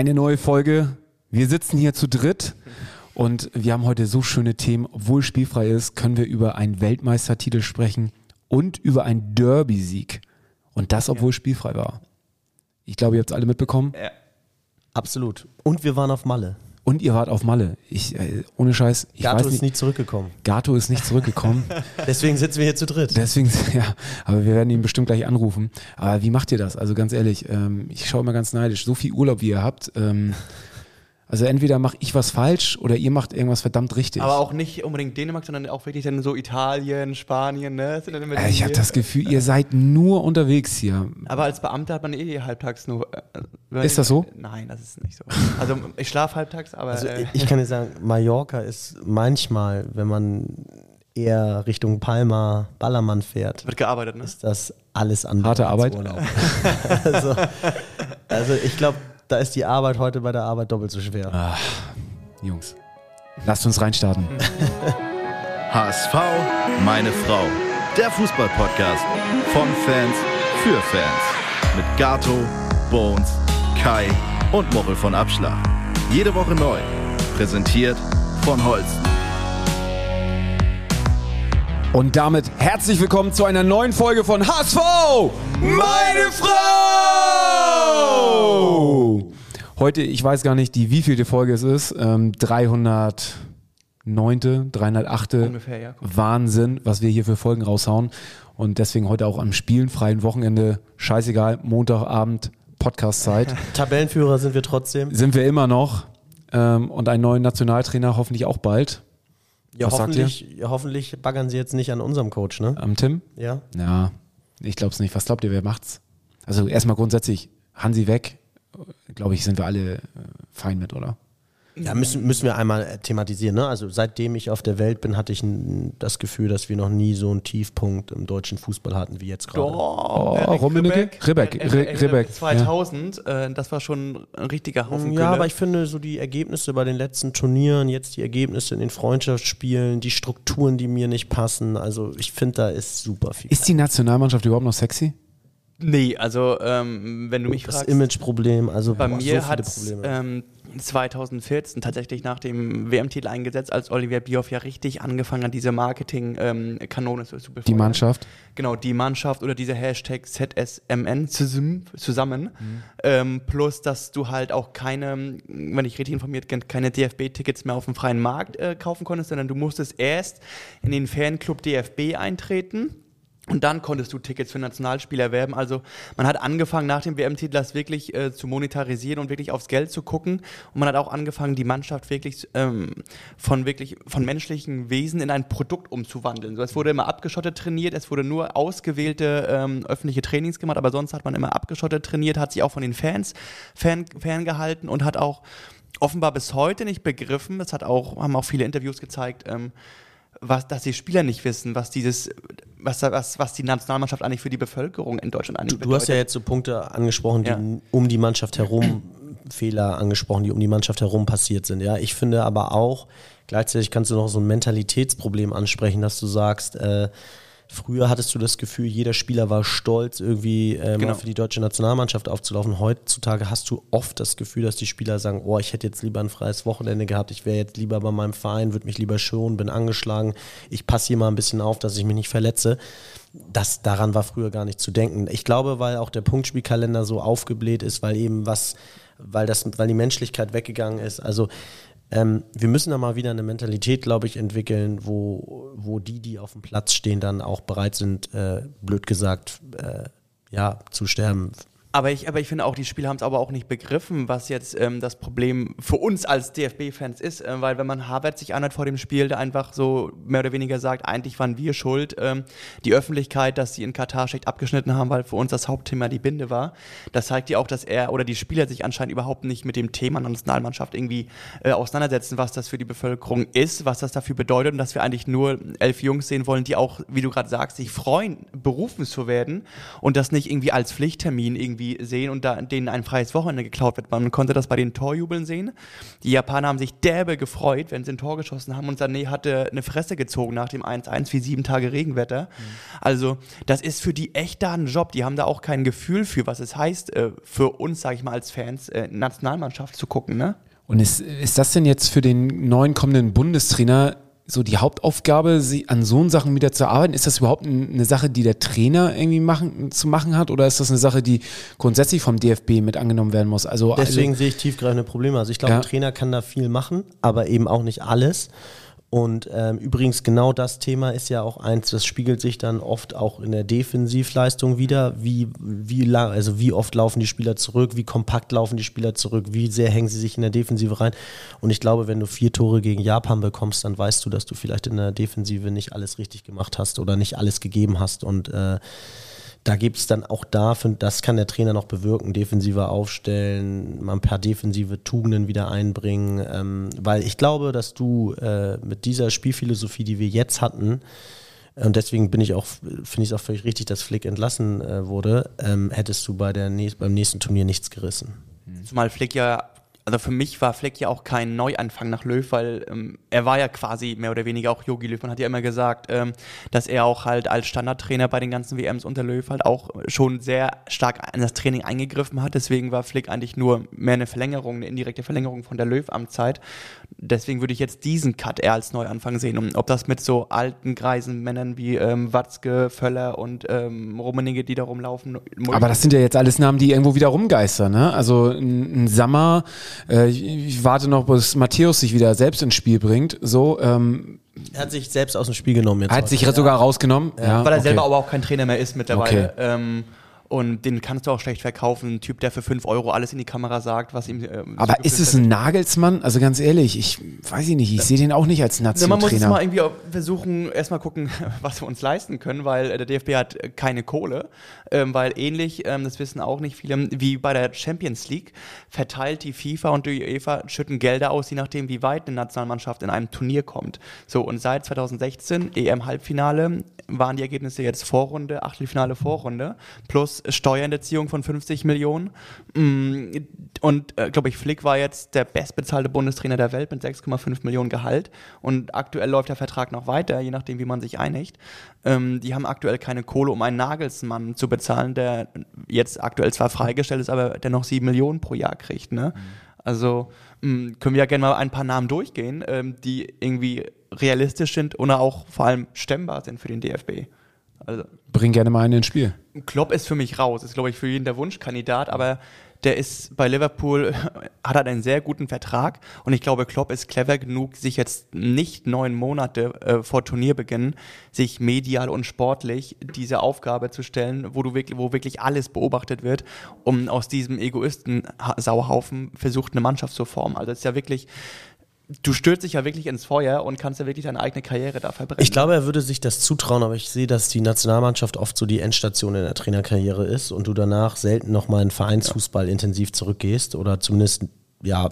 Eine neue Folge. Wir sitzen hier zu dritt und wir haben heute so schöne Themen. Obwohl spielfrei ist, können wir über einen Weltmeistertitel sprechen und über einen Derby-Sieg. Und das, obwohl spielfrei war. Ich glaube, ihr habt es alle mitbekommen. Ja. Absolut. Und wir waren auf Malle. Und ihr wart auf Malle. Ich, äh, ohne Scheiß, ich Gato weiß ist nicht. nie zurückgekommen. Gato ist nicht zurückgekommen. Deswegen sitzen wir hier zu dritt. Deswegen, ja, aber wir werden ihn bestimmt gleich anrufen. Aber wie macht ihr das? Also ganz ehrlich, ähm, ich schaue immer ganz neidisch. So viel Urlaub, wie ihr habt. Ähm, also entweder mache ich was falsch oder ihr macht irgendwas verdammt richtig. Aber auch nicht unbedingt Dänemark, sondern auch wirklich dann so Italien, Spanien, ne? Sind dann immer äh, die ich habe das Gefühl, ihr seid nur unterwegs hier. Aber als Beamter hat man eh halbtags nur. Äh, Ist das so? Nein, das ist nicht so. Also ich schlafe halbtags, aber. Also äh, ich kann dir sagen, Mallorca ist manchmal, wenn man eher Richtung Palma, Ballermann fährt, wird gearbeitet, ne? ist das alles andere. Harte als Arbeit? Urlaub. also, also ich glaube, da ist die Arbeit heute bei der Arbeit doppelt so schwer. Ah, Jungs, lasst uns reinstarten. HSV, meine Frau. Der Fußballpodcast von Fans für Fans. Mit Gato, Bones, Kai und Mochel von Abschlag. Jede Woche neu. Präsentiert von Holsten. Und damit herzlich willkommen zu einer neuen Folge von HSV, meine Frau! Heute, ich weiß gar nicht, die wievielte Folge es ist, ähm, 309., 308. Ungefähr, ja. Wahnsinn, was wir hier für Folgen raushauen. Und deswegen heute auch am spielenfreien Wochenende, scheißegal, Montagabend, Podcastzeit, Tabellenführer sind wir trotzdem. sind wir immer noch. Ähm, und einen neuen Nationaltrainer hoffentlich auch bald. Ja, Was sagt ihr? hoffentlich, hoffentlich baggern sie jetzt nicht an unserem Coach, ne? Am Tim? Ja. Ja, ich glaube es nicht. Was glaubt ihr, wer macht's? Also erstmal grundsätzlich, Hansi weg, glaube ich, sind wir alle äh, fein mit, oder? Ja, müssen, müssen wir einmal äh, thematisieren. Ne? Also seitdem ich auf der Welt bin, hatte ich das Gefühl, dass wir noch nie so einen Tiefpunkt im deutschen Fußball hatten wie jetzt gerade. Oh, Rummenigge? Ribbeck, Äh, äh, Ri- äh, Ribbeck, 2000, äh, das war schon ein richtiger Haufen Ja, Gülle. aber ich finde so die Ergebnisse bei den letzten Turnieren, jetzt die Ergebnisse in den Freundschaftsspielen, die Strukturen, die mir nicht passen, also ich finde, da ist super viel. Ist die Nationalmannschaft überhaupt noch sexy? Nee, also ähm, wenn du mich das fragst, Imageproblem, also bei boah, mir so hat ähm, 2014 tatsächlich nach dem WM-Titel eingesetzt, als Oliver Bierhoff ja richtig angefangen hat, diese Marketing-Kanone zu, zu befeuern. Die Mannschaft? Genau, die Mannschaft oder diese Hashtag ZSMN zusammen, zusammen. Ähm, plus, dass du halt auch keine, wenn ich richtig informiert bin, keine DFB-Tickets mehr auf dem freien Markt äh, kaufen konntest, sondern du musstest erst in den Fanclub DFB eintreten. Und dann konntest du Tickets für Nationalspieler erwerben. Also man hat angefangen, nach dem WM-Titel das wirklich äh, zu monetarisieren und wirklich aufs Geld zu gucken. Und man hat auch angefangen, die Mannschaft wirklich ähm, von wirklich von menschlichen Wesen in ein Produkt umzuwandeln. So, es wurde immer abgeschottet trainiert, es wurde nur ausgewählte ähm, öffentliche Trainings gemacht, aber sonst hat man immer abgeschottet trainiert, hat sich auch von den Fans fan, ferngehalten und hat auch offenbar bis heute nicht begriffen, das hat auch, haben auch viele Interviews gezeigt, ähm, was, dass die Spieler nicht wissen, was dieses, was, was, was die Nationalmannschaft eigentlich für die Bevölkerung in Deutschland eigentlich Du, du hast ja jetzt so Punkte angesprochen, die Ja. um die Mannschaft herum, Fehler angesprochen, die um die Mannschaft herum passiert sind. Ja, ich finde aber auch, gleichzeitig kannst du noch so ein Mentalitätsproblem ansprechen, dass du sagst, äh, früher hattest du das Gefühl, jeder Spieler war stolz, irgendwie äh, Genau. für die deutsche Nationalmannschaft aufzulaufen. Heutzutage hast du oft das Gefühl, dass die Spieler sagen, oh, ich hätte jetzt lieber ein freies Wochenende gehabt, ich wäre jetzt lieber bei meinem Verein, würde mich lieber schonen, bin angeschlagen, ich passe hier mal ein bisschen auf, dass ich mich nicht verletze das daran war früher gar nicht zu denken. Ich glaube, weil auch der Punktspielkalender so aufgebläht ist, weil eben was, weil das, weil die Menschlichkeit weggegangen ist. Also ähm, wir müssen da mal wieder eine Mentalität, glaube ich, entwickeln, wo, wo die, die auf dem Platz stehen, dann auch bereit sind, äh, blöd gesagt, äh, ja, zu sterben. Aber ich, aber ich finde auch, die Spieler haben es aber auch nicht begriffen, was jetzt ähm, das Problem für uns als DFB-Fans ist. Äh, weil wenn man Harvard sich anhört vor dem Spiel, der einfach so mehr oder weniger sagt, eigentlich waren wir schuld. Ähm, die Öffentlichkeit, dass sie in Katar schlecht abgeschnitten haben, weil für uns das Hauptthema die Binde war. Das zeigt ja auch, dass er oder die Spieler sich anscheinend überhaupt nicht mit dem Thema Nationalmannschaft irgendwie äh, auseinandersetzen, was das für die Bevölkerung ist, was das dafür bedeutet und dass wir eigentlich nur elf Jungs sehen wollen, die auch, wie du gerade sagst, sich freuen, berufen zu werden und das nicht irgendwie als Pflichttermin irgendwie irgendwie sehen und da, denen ein freies Wochenende geklaut wird. Man konnte das bei den Torjubeln sehen. Die Japaner haben sich derbe gefreut, wenn sie ein Tor geschossen haben und Sané hatte eine Fresse gezogen nach dem 1-1 wie sieben Tage Regenwetter. Mhm. Also das ist für die echt da ein Job. Die haben da auch kein Gefühl für, was es heißt, äh, für uns, sage ich mal, als Fans, äh, Nationalmannschaft zu gucken. Ne? Und ist, ist das denn jetzt für den neuen kommenden Bundestrainer so die Hauptaufgabe, sie an so Sachen wieder zu arbeiten? Ist das überhaupt eine Sache, die der Trainer irgendwie machen, zu machen hat? Oder ist das eine Sache, die grundsätzlich vom DFB mit angenommen werden muss? Also, Deswegen also, sehe ich tiefgreifende Probleme. Also ich glaube, ja. ein Trainer kann da viel machen, aber eben auch nicht alles. Und ähm, übrigens genau das Thema ist ja auch eins, das spiegelt sich dann oft auch in der Defensivleistung wieder. Wie, wie lang, also wie oft laufen die Spieler zurück, wie kompakt laufen die Spieler zurück, wie sehr hängen sie sich in der Defensive rein. Und ich glaube, wenn du vier Tore gegen Japan bekommst, dann weißt du, dass du vielleicht in der Defensive nicht alles richtig gemacht hast oder nicht alles gegeben hast. Und äh, da gibt es dann auch da, das kann der Trainer noch bewirken, defensiver aufstellen, mal ein paar defensive Tugenden wieder einbringen, ähm, weil ich glaube, dass du äh, mit dieser Spielphilosophie, die wir jetzt hatten, und deswegen bin ich auch, finde ich es auch völlig richtig, dass Flick entlassen äh, wurde, ähm, hättest du bei der beim nächsten Turnier nichts gerissen. Zumal Flick ja also für mich war Fleck ja auch kein Neuanfang nach Löw, weil ähm, er war ja quasi mehr oder weniger auch Yogi Löw. Man hat ja immer gesagt, ähm, dass er auch halt als Standardtrainer bei den ganzen WMs unter Löw halt auch schon sehr stark in das Training eingegriffen hat. Deswegen war Flick eigentlich nur mehr eine Verlängerung, eine indirekte Verlängerung von der Löw-Amtszeit. Deswegen würde ich jetzt diesen Cut eher als Neuanfang sehen. Und ob das mit so alten greisen Männern wie ähm, Watzke, Völler und ähm, Rummenigge, die da rumlaufen. Aber das sind ja jetzt alles Namen, die irgendwo wieder rumgeistern. Ne? Also ein, ein Sammer äh, ich, ich, warte noch, bis Matthäus sich wieder selbst ins Spiel bringt. So, ähm, er hat sich selbst aus dem Spiel genommen jetzt. Hat sich ja. sogar rausgenommen. Ja. Weil er okay. selber aber auch kein Trainer mehr ist mittlerweile. Okay. Ähm, und den kannst du auch schlecht verkaufen. Ein Typ, der für 5 Euro alles in die Kamera sagt, was ihm. Äh, Aber so ist es ein Nagelsmann? Also ganz ehrlich, ich weiß ich nicht, ich sehe den auch nicht als Nationaltrainer. Man muss es mal irgendwie versuchen, erstmal gucken, was wir uns leisten können, weil der DFB hat keine Kohle. Ähm, weil ähnlich, ähm, das wissen auch nicht viele, wie bei der Champions League, verteilt die FIFA und die UEFA schütten Gelder aus, je nachdem, wie weit eine Nationalmannschaft in einem Turnier kommt. So, und seit 2016, EM-Halbfinale, waren die Ergebnisse jetzt Vorrunde, Achtelfinale, Vorrunde, plus Steuerhinterziehung von 50 Millionen. Mm, und äh, glaube ich, Flick war jetzt der bestbezahlte Bundestrainer der Welt mit 6,5 Millionen Gehalt. Und aktuell läuft der Vertrag noch weiter, je nachdem, wie man sich einigt. Ähm, die haben aktuell keine Kohle, um einen Nagelsmann zu bezahlen, der jetzt aktuell zwar freigestellt ist, aber der noch 7 Millionen pro Jahr kriegt. Ne? Mhm. Also mh, mm, können wir ja gerne mal ein paar Namen durchgehen, ähm, die irgendwie realistisch sind oder auch vor allem stemmbar sind für den DFB. Also, Bring gerne mal einen ins Spiel. Klopp ist für mich raus, ist glaube ich für jeden der Wunschkandidat, aber der ist bei Liverpool, hat halt einen sehr guten Vertrag und ich glaube, Klopp ist clever genug, sich jetzt nicht neun Monate äh, vor Turnierbeginn sich medial und sportlich diese Aufgabe zu stellen, wo du wirklich, wo wirklich alles beobachtet wird, um aus diesem Egoisten-Sauhaufen versucht, eine Mannschaft zu formen. Also es ist ja wirklich du stürzt dich ja wirklich ins Feuer und kannst ja wirklich deine eigene Karriere da verbrennen. Ich glaube, er würde sich das zutrauen, aber ich sehe, dass die Nationalmannschaft oft so die Endstation in der Trainerkarriere ist und du danach selten nochmal in Vereinsfußball ja. intensiv zurückgehst oder zumindest, ja,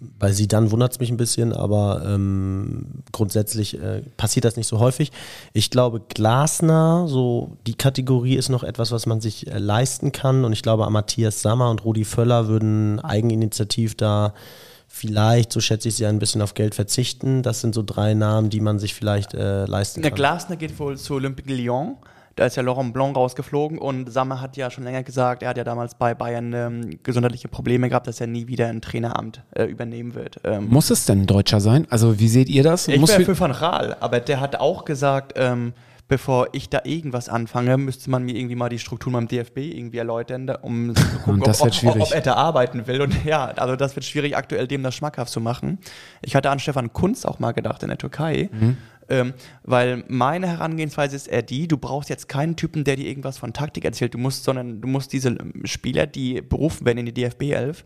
bei sie dann wundert es mich ein bisschen, aber ähm, grundsätzlich äh, passiert das nicht so häufig. Ich glaube, Glasner, so die Kategorie ist noch etwas, was man sich äh, leisten kann und ich glaube, Matthias Sammer und Rudi Völler würden eigeninitiativ da vielleicht, so schätze ich sie, ein bisschen auf Geld verzichten. Das sind so drei Namen, die man sich vielleicht äh, leisten kann. Der Glasner geht wohl zu Olympique Lyon. Da ist ja Laurent Blanc rausgeflogen und Sammer hat ja schon länger gesagt, er hat ja damals bei Bayern ähm, gesundheitliche Probleme gehabt, dass er nie wieder ein Traineramt äh, übernehmen wird. Ähm, Muss es denn ein Deutscher sein? Also wie seht ihr das? Ich wäre für Van Raal, aber der hat auch gesagt, ähm, bevor ich da irgendwas anfange, müsste man mir irgendwie mal die Strukturen beim DFB irgendwie erläutern, um zu gucken, ob, ob, ob, er da arbeiten will. Und ja, also das wird schwierig, aktuell dem das schmackhaft zu machen. Ich hatte an Stefan Kunz auch mal gedacht in der Türkei. Mhm. Ähm, weil meine Herangehensweise ist eher die, du brauchst jetzt keinen Typen, der dir irgendwas von Taktik erzählt, du musst, sondern du musst diese Spieler, die berufen werden in die DFB 11,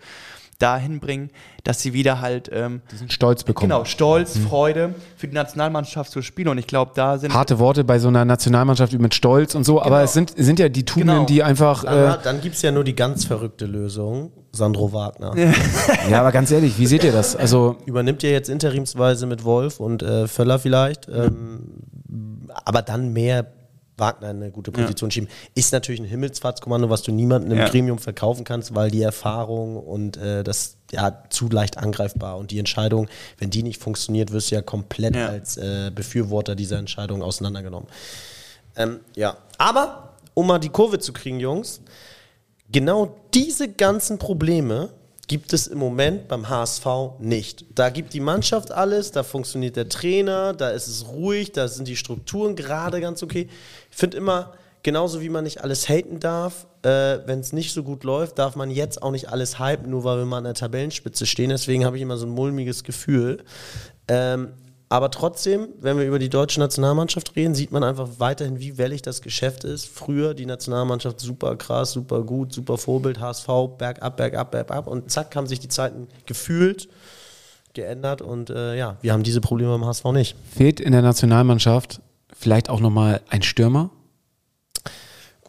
dahin bringen, dass sie wieder halt ähm, diesen Stolz bekommen. Genau, Stolz, mhm. Freude für die Nationalmannschaft zu spielen. Und ich glaube, da sind harte Worte bei so einer Nationalmannschaft mit Stolz und so, genau. aber es sind, sind ja die Tugenden, genau. die einfach. Dann, äh, dann gibt es ja nur die ganz verrückte Lösung. Sandro Wagner. ja, aber ganz ehrlich, wie seht ihr das? Also übernimmt ihr jetzt interimsweise mit Wolf und äh, Völler vielleicht, ähm, aber dann mehr Wagner in eine gute Position schieben. Ist natürlich ein Himmelsfahrtskommando, was du niemandem im Ja. Gremium verkaufen kannst, weil die Erfahrung und äh, das ja zu leicht angreifbar und die Entscheidung, wenn die nicht funktioniert, wirst du ja komplett Ja. als äh, Befürworter dieser Entscheidung auseinandergenommen. Ähm, ja, aber um mal die Kurve zu kriegen, Jungs, genau diese ganzen Probleme gibt es im Moment beim HSV nicht. Da gibt die Mannschaft alles, da funktioniert der Trainer, da ist es ruhig, da sind die Strukturen gerade ganz okay. Ich finde immer, genauso wie man nicht alles haten darf, äh, wenn es nicht so gut läuft, darf man jetzt auch nicht alles hypen, nur weil wir mal an der Tabellenspitze stehen. Deswegen habe ich immer so ein mulmiges Gefühl. Ähm, aber trotzdem, wenn wir über die deutsche Nationalmannschaft reden, sieht man einfach weiterhin, wie wellig das Geschäft ist. Früher die Nationalmannschaft super krass, super gut, super Vorbild, HSV, bergab, bergab, bergab. Und zack, haben sich die Zeiten gefühlt geändert. Und äh, ja, wir haben diese Probleme beim HSV nicht. Fehlt in der Nationalmannschaft vielleicht auch nochmal ein Stürmer?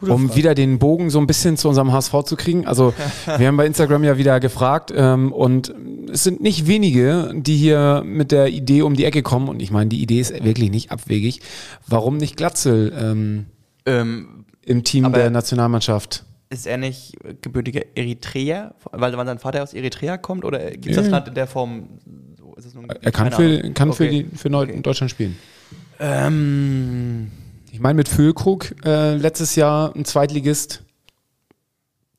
Um wieder den Bogen so ein bisschen zu unserem HSV zu kriegen. Also wir haben bei Instagram ja wieder gefragt ähm, und es sind nicht wenige, die hier mit der Idee um die Ecke kommen und ich meine, die Idee ist wirklich nicht abwegig. Warum nicht Glatzel ähm, Ähm, im Team der Nationalmannschaft? ist er nicht gebürtiger Eritreer, weil, weil sein Vater aus Eritrea kommt? Oder gibt es das. Land in der Form? So ist es nun, Er kann für, kann für, Okay. die, für Okay. Deutschland spielen. Ähm, Ich meine, mit Füllkrug äh, letztes Jahr ein Zweitligist,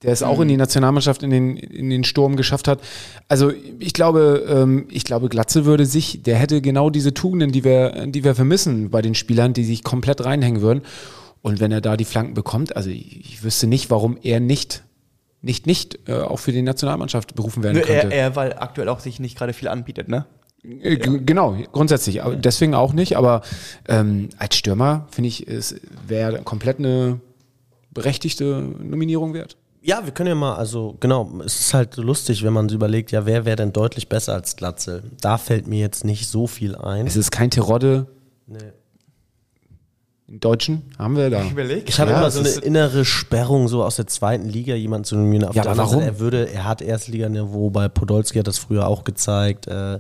der es auch in die Nationalmannschaft in den, in den Sturm geschafft hat. Also ich glaube, ähm, ich glaube, Glatze würde sich, der hätte genau diese Tugenden, die wir, die wir vermissen bei den Spielern, die sich komplett reinhängen würden. Und wenn er da die Flanken bekommt, also ich, ich wüsste nicht, warum er nicht, nicht, nicht äh, auch für die Nationalmannschaft berufen werden nur könnte. er, er, weil aktuell auch sich nicht gerade viel anbietet, ne? Äh, g- Genau, grundsätzlich. Aber deswegen auch nicht. Aber ähm, als Stürmer finde ich, es wäre komplett eine berechtigte Nominierung wert. Ja, wir können ja mal, also genau, es ist halt lustig, wenn man so überlegt, ja, wer wäre denn deutlich besser als Glatzel? Da fällt mir jetzt nicht so viel ein. Es ist kein Terodde. Nee. Den Deutschen haben wir da. Überleg. Ich habe Ja, immer so eine innere Sperrung so aus der zweiten Liga, jemand zu nominieren. Auf Ja, der aber anderen warum? Seite, er würde, er hat Erstliganiveau, bei Podolski hat das früher auch gezeigt. Äh,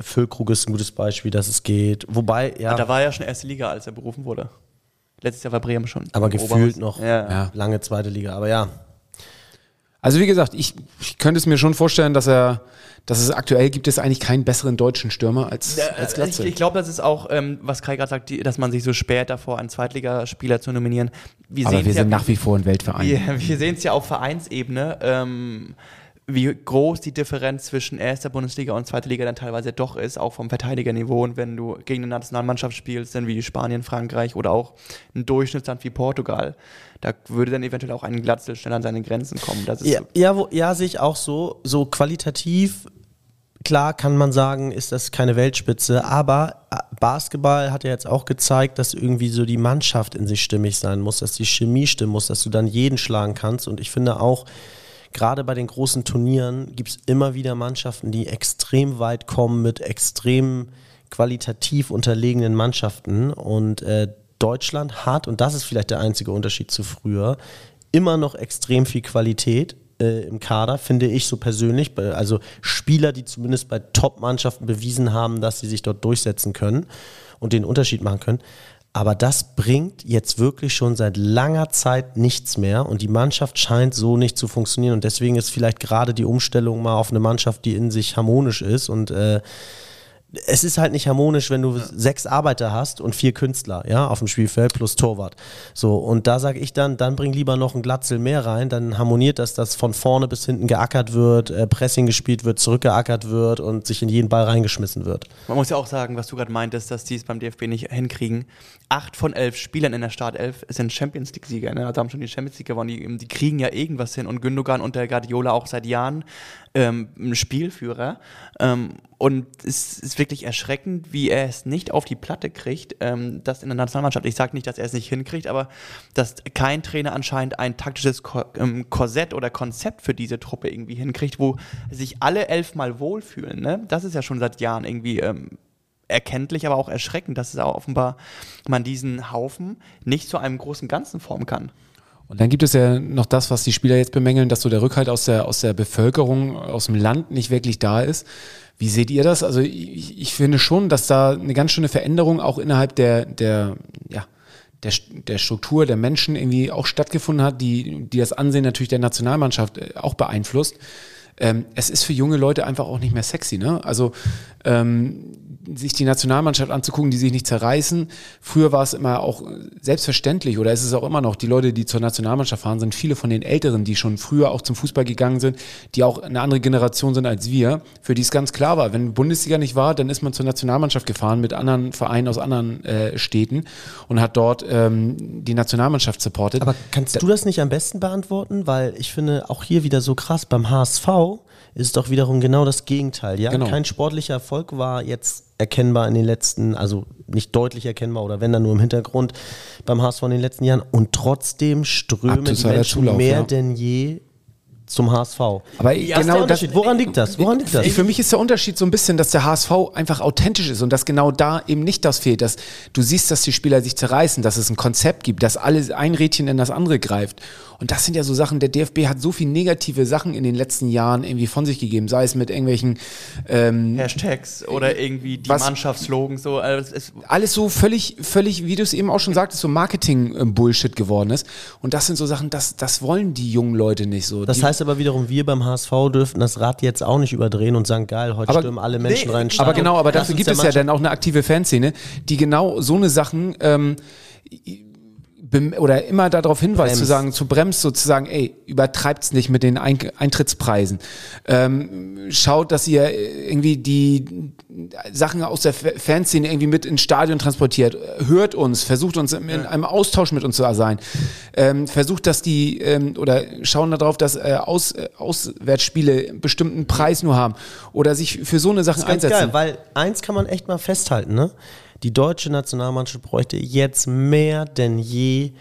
Füllkrug ist ein gutes Beispiel, dass es geht. Wobei, ja, Da war er ja schon erste Liga, als er berufen wurde. Letztes Jahr war Bremen schon. aber gefühlt Oberhaus. noch Ja. Ja. lange zweite Liga. Aber ja, Also wie gesagt, ich, ich könnte es mir schon vorstellen, dass er, dass es aktuell gibt es eigentlich keinen besseren deutschen Stürmer als, Ja, als ich Glatze. ich glaube, das ist auch, ähm, was Kai gerade sagt, die, dass man sich so spät davor, einen Zweitligaspieler zu nominieren. Wir Aber wir ja, sind nach wie vor ein Weltverein. Wir, wir sehen es ja auf Vereinsebene, ähm, wie groß die Differenz zwischen erster Bundesliga und zweiter Liga dann teilweise doch ist, auch vom Verteidigerniveau. Und wenn du gegen eine Nationalmannschaft spielst, dann wie Spanien, Frankreich oder auch ein Durchschnittsland wie Portugal, da würde dann eventuell auch ein Glatzel schnell an seine Grenzen kommen. Das ist Ja, ja, wo, ja sehe ich auch so. So qualitativ, klar kann man sagen, ist das keine Weltspitze, aber äh, Basketball hat ja jetzt auch gezeigt, dass irgendwie so die Mannschaft in sich stimmig sein muss, dass die Chemie stimmen muss, dass du dann jeden schlagen kannst. Und ich finde auch, gerade bei den großen Turnieren gibt es immer wieder Mannschaften, die extrem weit kommen mit extrem qualitativ unterlegenen Mannschaften. Und äh, Deutschland hat, und das ist vielleicht der einzige Unterschied zu früher, immer noch extrem viel Qualität äh, im Kader, finde ich so persönlich. Also Spieler, die zumindest bei Top-Mannschaften bewiesen haben, dass sie sich dort durchsetzen können und den Unterschied machen können. Aber das bringt jetzt wirklich schon seit langer Zeit nichts mehr und die Mannschaft scheint so nicht zu funktionieren. Und deswegen ist vielleicht gerade die Umstellung mal auf eine Mannschaft, die in sich harmonisch ist und äh, es ist halt nicht harmonisch, wenn du sechs Arbeiter hast und vier Künstler, ja, auf dem Spielfeld plus Torwart. So, und da sage ich dann, dann bring lieber noch ein Glatzel mehr rein, dann harmoniert das, dass von vorne bis hinten geackert wird, äh, Pressing gespielt wird, zurückgeackert wird und sich in jeden Ball reingeschmissen wird. Man muss ja auch sagen, was du gerade meintest, dass die es beim DFB nicht hinkriegen. Acht von elf Spielern in der Startelf sind Champions League-Sieger. Ne? Also haben schon die Champions League gewonnen. Die, die kriegen ja irgendwas hin. Und Gündogan und der Guardiola auch seit Jahren ähm, Spielführer. Ähm, und es ist wirklich erschreckend, wie er es nicht auf die Platte kriegt, ähm, das in der Nationalmannschaft. Ich sage nicht, dass er es nicht hinkriegt, aber dass kein Trainer anscheinend ein taktisches Ko ähm, Korsett oder Konzept für diese Truppe irgendwie hinkriegt, wo sich alle elfmal wohlfühlen. Ne? Das ist ja schon seit Jahren irgendwie ähm, erkenntlich, aber auch erschreckend, dass es auch offenbar man diesen Haufen nicht zu einem großen Ganzen formen kann. Und dann gibt es ja noch das, was die Spieler jetzt bemängeln, dass so der Rückhalt aus der, aus der Bevölkerung, aus dem Land nicht wirklich da ist. Wie seht ihr das? Also ich, ich finde schon, dass da eine ganz schöne Veränderung auch innerhalb der, der, ja, der, der Struktur der Menschen irgendwie auch stattgefunden hat, die, die das Ansehen natürlich der Nationalmannschaft äh, auch beeinflusst. Ähm, es ist für junge Leute einfach auch nicht mehr sexy. Ne? Also ähm, sich die Nationalmannschaft anzugucken, die sich nicht zerreißen. Früher war es immer auch selbstverständlich oder ist es auch immer noch, die Leute, die zur Nationalmannschaft fahren, sind viele von den Älteren, die schon früher auch zum Fußball gegangen sind, die auch eine andere Generation sind als wir, für die es ganz klar war, wenn Bundesliga nicht war, dann ist man zur Nationalmannschaft gefahren mit anderen Vereinen aus anderen äh, Städten und hat dort ähm, die Nationalmannschaft supportet. Aber kannst du das nicht am besten beantworten? Weil ich finde auch hier wieder so krass beim HSV ist es doch wiederum genau das Gegenteil. Ja, Genau. kein sportlicher Erfolg war jetzt erkennbar in den letzten, also nicht deutlich erkennbar oder wenn dann nur im Hintergrund beim HSV in den letzten Jahren. Und trotzdem strömen die Menschen Zulauf, mehr ja. denn je zum HSV. Aber Ja, genau das. Woran liegt das? Woran liegt das? Für mich ist der Unterschied so ein bisschen, dass der HSV einfach authentisch ist und dass genau da eben nicht das fehlt, dass du siehst, dass die Spieler sich zerreißen, dass es ein Konzept gibt, dass alles ein Rädchen in das andere greift. Und das sind ja so Sachen, der DFB hat so viel negative Sachen in den letzten Jahren irgendwie von sich gegeben, sei es mit irgendwelchen ähm, Hashtags oder irgendwie die Was- Mannschaftsslogans so. Also es, alles so völlig, völlig, wie du es eben auch schon sagtest, so Marketing-Bullshit geworden ist. Und das sind so Sachen, das, das wollen die jungen Leute nicht so. Das die, heißt aber wiederum, wir beim HSV dürften das Rad jetzt auch nicht überdrehen und sagen, geil, heute Aber- stürmen alle Menschen Nee, rein. aber genau, aber dafür gibt es ja dann auch eine aktive Fanszene, die genau so eine Sachen ähm, oder immer darauf hinweist, Bremst. zu sagen, zu bremst sozusagen, ey, übertreibt's nicht mit den Ein Eintrittspreisen. Ähm, schaut, dass ihr äh, irgendwie die Sachen aus der Fa- Fanszene irgendwie mit ins Stadion transportiert. Hört uns, versucht uns in, in einem Austausch mit uns zu sein. Ähm, versucht, dass die ähm, oder schauen darauf, dass äh, Aus, äh, Auswärtsspiele einen bestimmten Preis nur haben oder sich für so eine Sachen Das ist ganz einsetzen. geil, weil eins kann man echt mal festhalten, ne? Die deutsche Nationalmannschaft bräuchte jetzt mehr denn je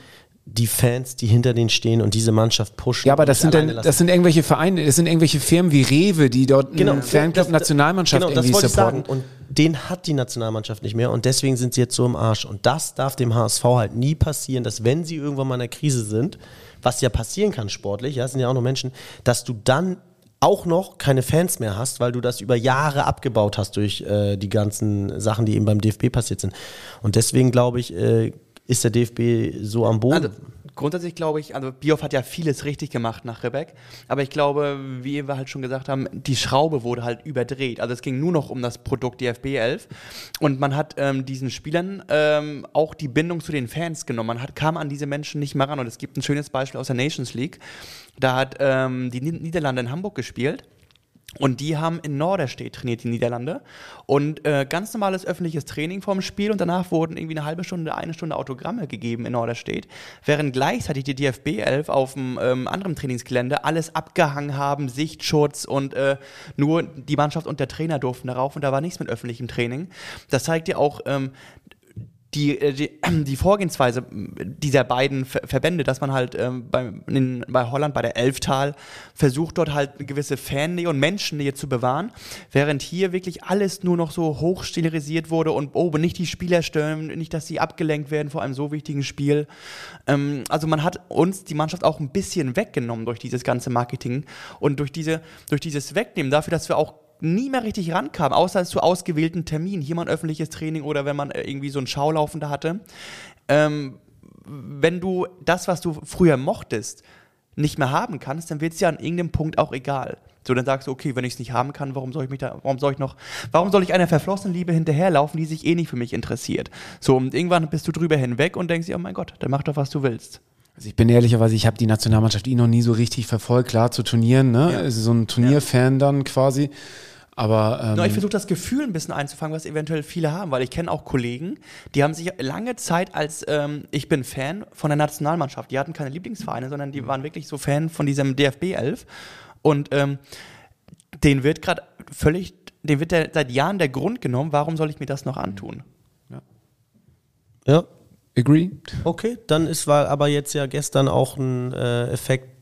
die Fans, die hinter denen stehen und diese Mannschaft pushen. Ja, aber das sind dann, lassen. das sind irgendwelche Vereine, das sind irgendwelche Firmen wie Rewe, die dort einen Fanclub das- Nationalmannschaft genau, das irgendwie ich supporten. sagen. Und den hat die Nationalmannschaft nicht mehr und deswegen sind sie jetzt so im Arsch. Und das darf dem HSV halt nie passieren, dass wenn sie irgendwann mal in der Krise sind, was ja passieren kann sportlich, ja, sind ja auch noch Menschen, dass du dann auch noch keine Fans mehr hast, weil du das über Jahre abgebaut hast durch äh, die ganzen Sachen, die eben beim DFB passiert sind. Und deswegen glaube ich, äh, ist der DFB so am Boden. Also, grundsätzlich glaube ich, also Bioff hat ja vieles richtig gemacht nach Rebeck, aber ich glaube, wie wir halt schon gesagt haben, die Schraube wurde halt überdreht. Also es ging nur noch um das Produkt DFB 11 und man hat ähm, diesen Spielern ähm, auch die Bindung zu den Fans genommen. Man hat, kam an diese Menschen nicht mehr ran und es gibt ein schönes Beispiel aus der Nations League. Da hat ähm, die Nied- Niederlande in Hamburg gespielt und die haben in Norderstedt trainiert, die Niederlande. Und äh, ganz normales öffentliches Training vorm Spiel und danach wurden irgendwie eine halbe Stunde, eine Stunde Autogramme gegeben in Norderstedt, während gleichzeitig die DFB 11 auf dem ähm, anderen Trainingsgelände alles abgehangen haben, Sichtschutz und äh, nur die Mannschaft und der Trainer durften darauf und da war nichts mit öffentlichem Training. Das zeigt dir auch, ähm, die, äh, die, die Vorgehensweise dieser beiden Ver Verbände, dass man halt ähm, bei, in, bei Holland, bei der Elftal, versucht dort halt eine gewisse Fannähe und Menschennähe zu bewahren, während hier wirklich alles nur noch so hochstilisiert wurde und oh, nicht die Spieler stören, nicht, dass sie abgelenkt werden vor einem so wichtigen Spiel. Ähm, also man hat uns die Mannschaft auch ein bisschen weggenommen durch dieses ganze Marketing und durch, diese, durch dieses Wegnehmen dafür, dass wir auch nie mehr richtig rankam, außer zu ausgewählten Terminen. Hier mal ein öffentliches Training oder wenn man äh, irgendwie so ein Schaulaufen da hatte. Ähm, wenn du das, was du früher mochtest, nicht mehr haben kannst, dann wird es ja an irgendeinem Punkt auch egal. So, dann sagst du, okay, wenn ich es nicht haben kann, warum soll ich mich da, warum soll ich noch, warum soll ich einer verflossenen Liebe hinterherlaufen, die sich eh nicht für mich interessiert? So, und irgendwann bist du drüber hinweg und denkst dir, oh mein Gott, dann mach doch, was du willst. Also ich bin ehrlicherweise, ich habe die Nationalmannschaft eh noch nie so richtig verfolgt, klar zu Turnieren, ne? Ja. Also so ein Turnierfan dann quasi. Aber ähm, ich versuche das Gefühl ein bisschen einzufangen, was eventuell viele haben, weil ich kenne auch Kollegen, die haben sich lange Zeit als ähm, ich bin Fan von der Nationalmannschaft. Die hatten keine Lieblingsvereine, sondern die waren wirklich so Fan von diesem DFB 11 und ähm, den wird gerade völlig, den wird der, seit Jahren der Grund genommen, warum soll ich mir das noch antun? ja, agree. okay. Dann ist war aber jetzt ja gestern auch ein äh, Effekt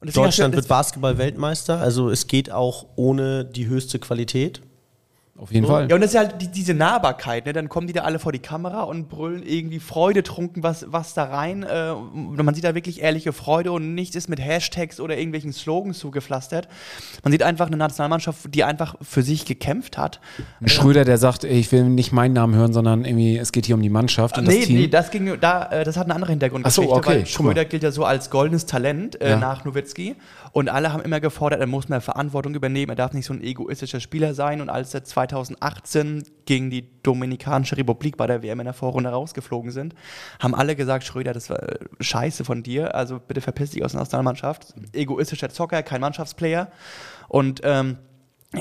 Deutschland wird Basketball-Weltmeister, also es geht auch ohne die höchste Qualität. Auf jeden So. Fall. Ja, und das ist halt die, diese Nahbarkeit, ne? Dann kommen die da alle vor die Kamera und brüllen irgendwie freudetrunken was, was da rein. Äh, man sieht da wirklich ehrliche Freude und nichts ist mit Hashtags oder irgendwelchen Slogans zugepflastert. Man sieht einfach eine Nationalmannschaft, die einfach für sich gekämpft hat. Ein Schröder, der sagt, ich will nicht meinen Namen hören, sondern irgendwie, es geht hier um die Mannschaft und nee, das Team. nee, das ging da, äh, das hat einen anderen Hintergrund. Ach so, okay, weil. Schröder gilt ja so als goldenes Talent äh, Ja. nach Nowitzki und alle haben immer gefordert, er muss mehr Verantwortung übernehmen, er darf nicht so ein egoistischer Spieler sein und als er 2018 gegen die Dominikanische Republik bei der WM in der Vorrunde rausgeflogen sind, haben alle gesagt, Schröder, das war äh, scheiße von dir, also bitte verpiss dich aus der Nationalmannschaft. Egoistischer Zocker, kein Mannschaftsplayer und ähm,